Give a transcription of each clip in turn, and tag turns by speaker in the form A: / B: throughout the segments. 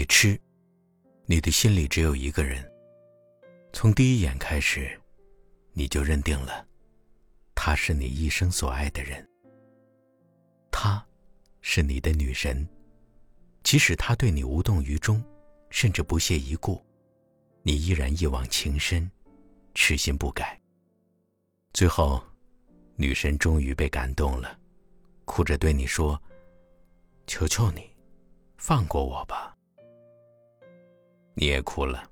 A: 你吃，你的心里只有一个人。从第一眼开始，你就认定了，她是你一生所爱的人。她，是你的女神。即使她对你无动于衷，甚至不屑一顾，你依然一往情深，痴心不改。最后，女神终于被感动了，哭着对你说：“求求你，放过我吧。”你也哭了。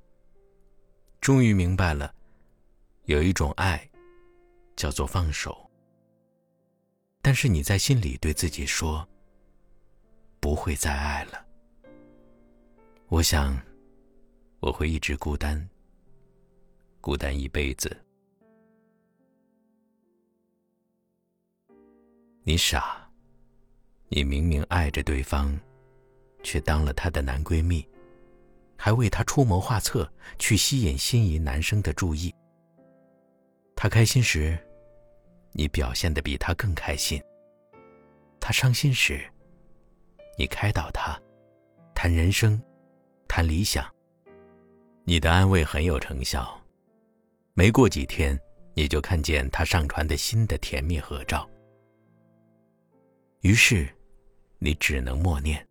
A: 终于明白了，有一种爱，叫做放手。但是你在心里对自己说：“不会再爱了。”我想，我会一直孤单，孤单一辈子。你傻，你明明爱着对方，却当了他的男闺蜜。还为他出谋划策，去吸引心仪男生的注意。他开心时，你表现的比他更开心；他伤心时，你开导他，谈人生，谈理想。你的安慰很有成效。没过几天，你就看见他上传的新的甜蜜合照。于是，你只能默念：“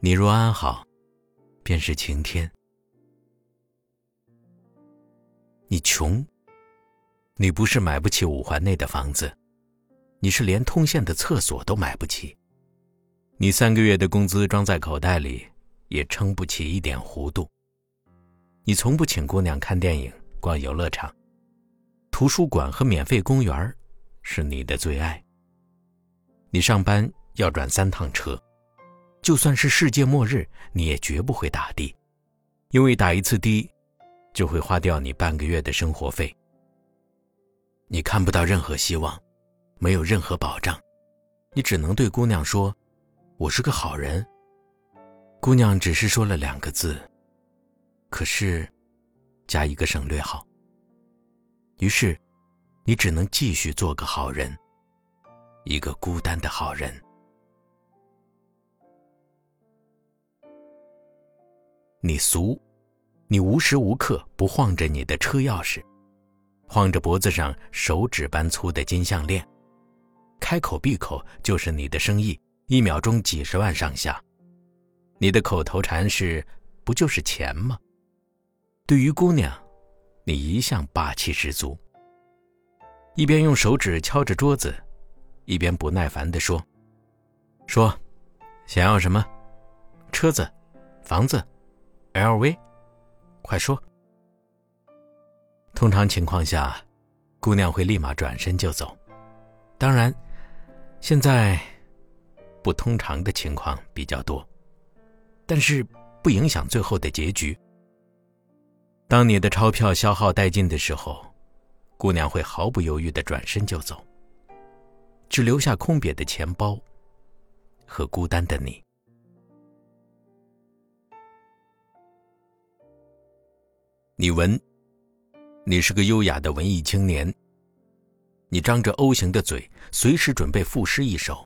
A: 你若安好。”便是晴天。你穷，你不是买不起五环内的房子，你是连通县的厕所都买不起。你三个月的工资装在口袋里，也撑不起一点糊涂。你从不请姑娘看电影、逛游乐场，图书馆和免费公园是你的最爱。你上班要转三趟车。就算是世界末日，你也绝不会打的，因为打一次的，就会花掉你半个月的生活费。你看不到任何希望，没有任何保障，你只能对姑娘说：“我是个好人。”姑娘只是说了两个字，可是，加一个省略号。于是，你只能继续做个好人，一个孤单的好人。你俗，你无时无刻不晃着你的车钥匙，晃着脖子上手指般粗的金项链，开口闭口就是你的生意，一秒钟几十万上下。你的口头禅是“不就是钱吗？”对于姑娘，你一向霸气十足。一边用手指敲着桌子，一边不耐烦地说：“说，想要什么？车子，房子。” LV，快说。通常情况下，姑娘会立马转身就走。当然，现在不通常的情况比较多，但是不影响最后的结局。当你的钞票消耗殆尽的时候，姑娘会毫不犹豫的转身就走，只留下空瘪的钱包和孤单的你。你闻，你是个优雅的文艺青年。你张着 O 型的嘴，随时准备赋诗一首。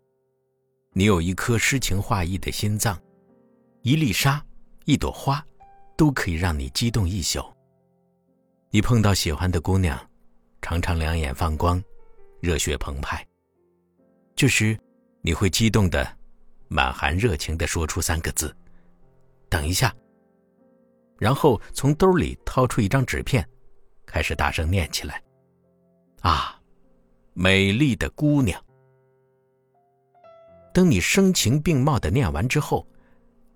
A: 你有一颗诗情画意的心脏，一粒沙，一朵花，都可以让你激动一宿。你碰到喜欢的姑娘，常常两眼放光，热血澎湃。这时，你会激动的，满含热情的说出三个字：“等一下。”然后从兜里掏出一张纸片，开始大声念起来：“啊，美丽的姑娘！”等你声情并茂的念完之后，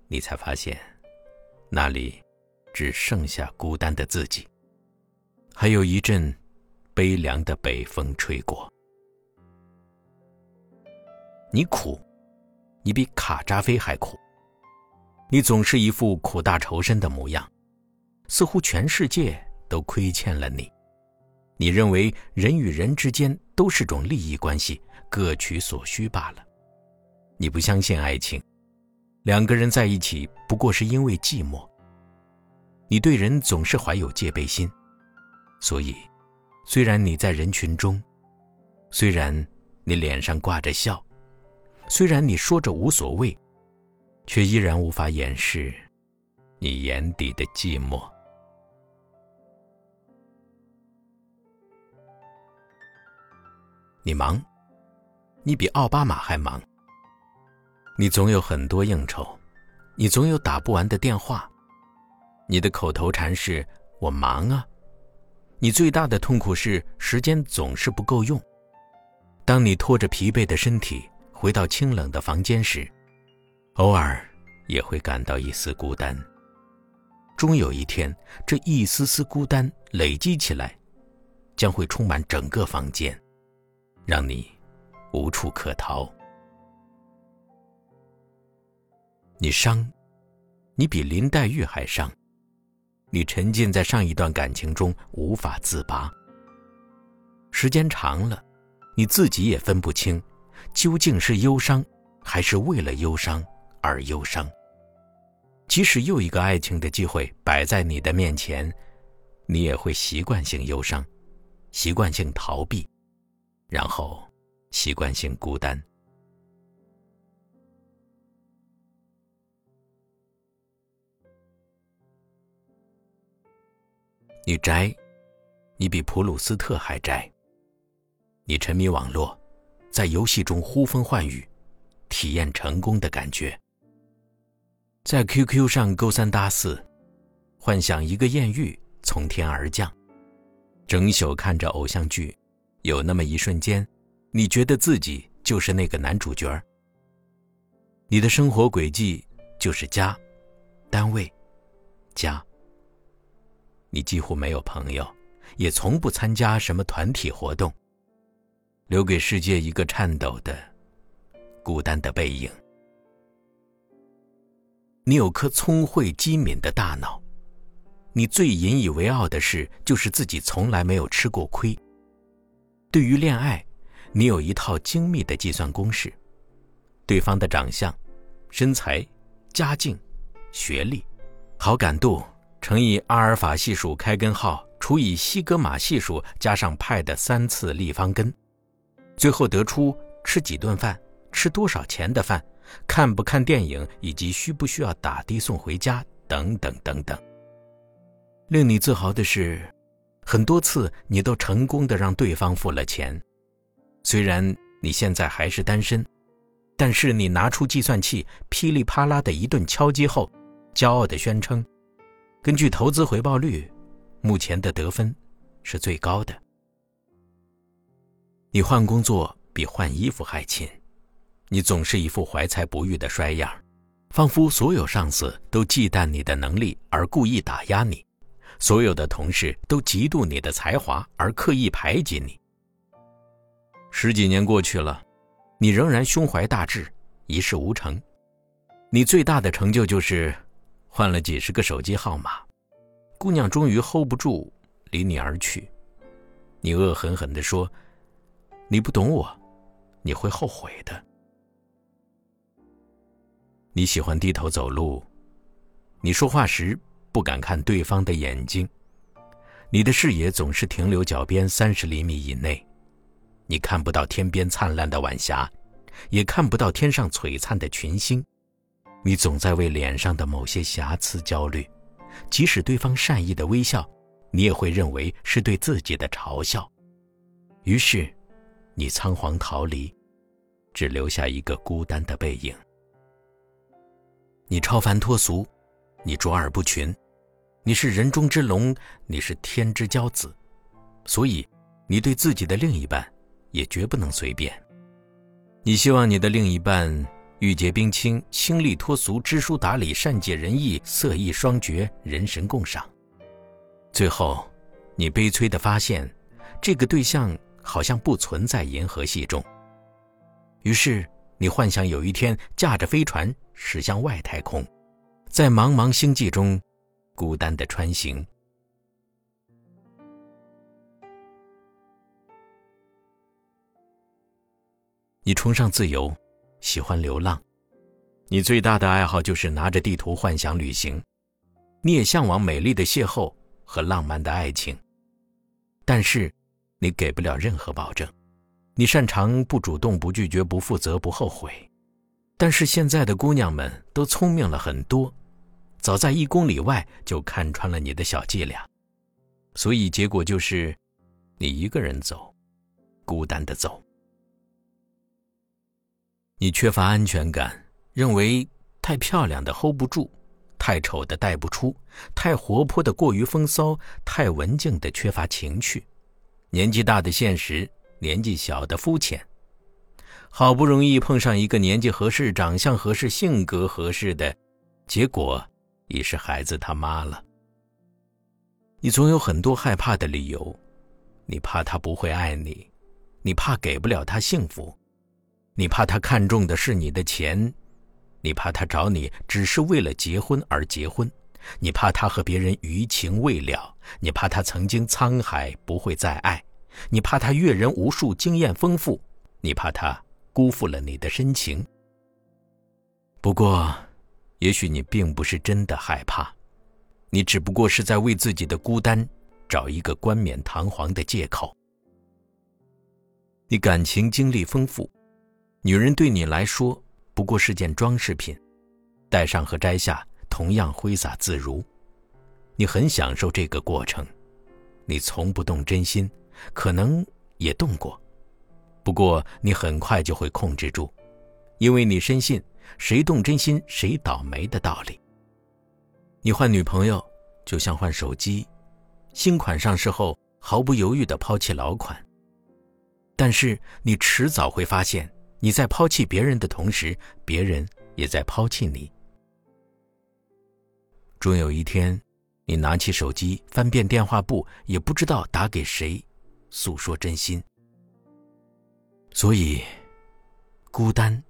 A: 你才发现，那里只剩下孤单的自己，还有一阵悲凉的北风吹过。你苦，你比卡扎菲还苦。你总是一副苦大仇深的模样，似乎全世界都亏欠了你。你认为人与人之间都是种利益关系，各取所需罢了。你不相信爱情，两个人在一起不过是因为寂寞。你对人总是怀有戒备心，所以，虽然你在人群中，虽然你脸上挂着笑，虽然你说着无所谓。却依然无法掩饰你眼底的寂寞。你忙，你比奥巴马还忙。你总有很多应酬，你总有打不完的电话。你的口头禅是“我忙啊”。你最大的痛苦是时间总是不够用。当你拖着疲惫的身体回到清冷的房间时，偶尔也会感到一丝孤单。终有一天，这一丝丝孤单累积起来，将会充满整个房间，让你无处可逃。你伤，你比林黛玉还伤。你沉浸在上一段感情中无法自拔。时间长了，你自己也分不清，究竟是忧伤，还是为了忧伤而忧伤。即使又一个爱情的机会摆在你的面前，你也会习惯性忧伤，习惯性逃避，然后习惯性孤单。你宅，你比普鲁斯特还宅。你沉迷网络，在游戏中呼风唤雨，体验成功的感觉。在 QQ 上勾三搭四，幻想一个艳遇从天而降。整宿看着偶像剧，有那么一瞬间，你觉得自己就是那个男主角。你的生活轨迹就是家、单位、家。你几乎没有朋友，也从不参加什么团体活动，留给世界一个颤抖的、孤单的背影。你有颗聪慧机敏的大脑，你最引以为傲的事就是自己从来没有吃过亏。对于恋爱，你有一套精密的计算公式：对方的长相、身材、家境、学历、好感度。乘以阿尔法系数开根号除以西格玛系数加上派的三次立方根，最后得出吃几顿饭、吃多少钱的饭、看不看电影以及需不需要打的送回家等等等等。令你自豪的是，很多次你都成功的让对方付了钱。虽然你现在还是单身，但是你拿出计算器噼里啪啦的一顿敲击后，骄傲的宣称。根据投资回报率，目前的得分是最高的。你换工作比换衣服还勤，你总是一副怀才不遇的衰样，仿佛所有上司都忌惮你的能力而故意打压你，所有的同事都嫉妒你的才华而刻意排挤你。十几年过去了，你仍然胸怀大志，一事无成。你最大的成就就是。换了几十个手机号码，姑娘终于 hold 不住，离你而去。你恶狠狠地说：“你不懂我，你会后悔的。”你喜欢低头走路，你说话时不敢看对方的眼睛，你的视野总是停留脚边三十厘米以内，你看不到天边灿烂的晚霞，也看不到天上璀璨的群星。你总在为脸上的某些瑕疵焦虑，即使对方善意的微笑，你也会认为是对自己的嘲笑。于是，你仓皇逃离，只留下一个孤单的背影。你超凡脱俗，你卓尔不群，你是人中之龙，你是天之骄子，所以，你对自己的另一半，也绝不能随便。你希望你的另一半。玉洁冰清，清丽脱俗，知书达理，善解人意，色艺双绝，人神共赏。最后，你悲催地发现，这个对象好像不存在银河系中。于是，你幻想有一天驾着飞船驶向外太空，在茫茫星际中孤单的穿行。你崇尚自由。喜欢流浪，你最大的爱好就是拿着地图幻想旅行。你也向往美丽的邂逅和浪漫的爱情，但是你给不了任何保证。你擅长不主动、不拒绝、不负责、不后悔，但是现在的姑娘们都聪明了很多，早在一公里外就看穿了你的小伎俩，所以结果就是，你一个人走，孤单的走。你缺乏安全感，认为太漂亮的 hold 不住，太丑的带不出，太活泼的过于风骚，太文静的缺乏情趣，年纪大的现实，年纪小的肤浅。好不容易碰上一个年纪合适、长相合适、性格合适的，结果已是孩子他妈了。你总有很多害怕的理由，你怕他不会爱你，你怕给不了他幸福，你怕他看中的是你的钱，你怕他找你只是为了结婚而结婚，你怕他和别人余情未了，你怕他曾经沧海不会再爱，你怕他阅人无数、经验丰富，你怕他。辜负了你的深情。不过，也许你并不是真的害怕，你只不过是在为自己的孤单找一个冠冕堂皇的借口。你感情经历丰富，女人对你来说不过是件装饰品，戴上和摘下同样挥洒自如。你很享受这个过程，你从不动真心，可能也动过。不过，你很快就会控制住，因为你深信“谁动真心谁倒霉”的道理。你换女朋友就像换手机，新款上市后毫不犹豫地抛弃老款。但是你迟早会发现，你在抛弃别人的同时，别人也在抛弃你。终有一天，你拿起手机翻遍电话簿，也不知道打给谁，诉说真心。所以，孤单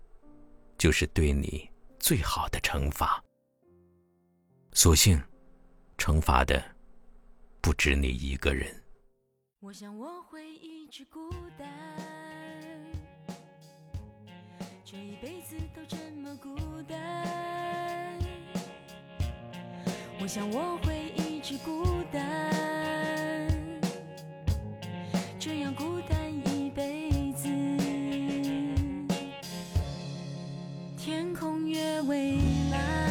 A: 就是对你最好的惩罚。所幸，惩罚的不止你一个人。
B: 我想我会一直孤单，这一辈子都这么孤单。我想我会一直孤单，这样孤单。天空越蔚蓝。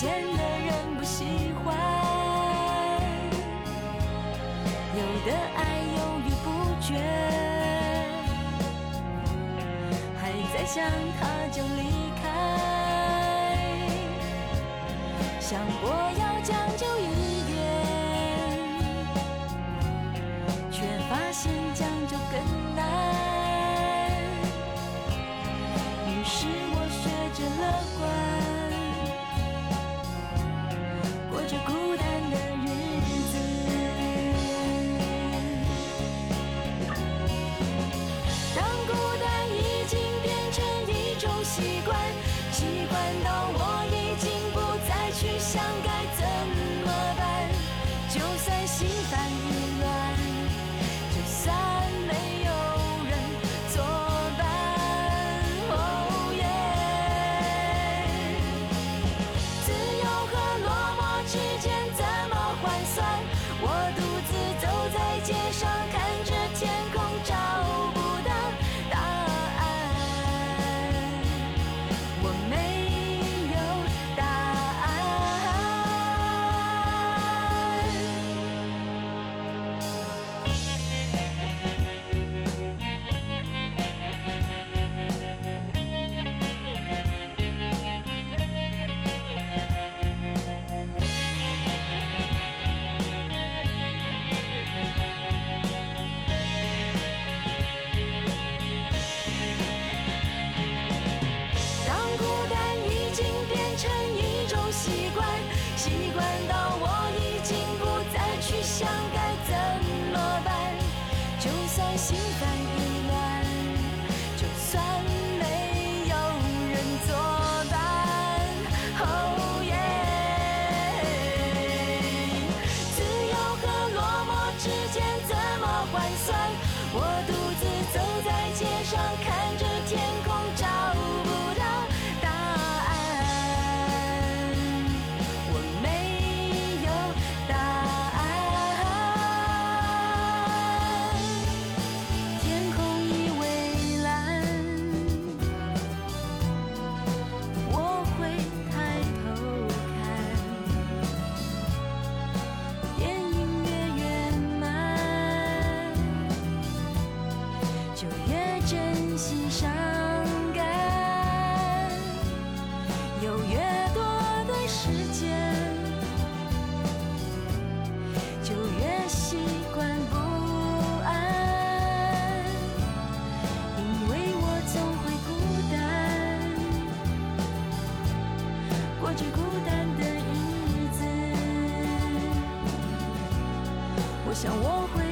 B: 见的人不喜欢，有的爱犹豫不决，还在想他就离开，想过要将就一点，我已经不再去想该怎心烦想我会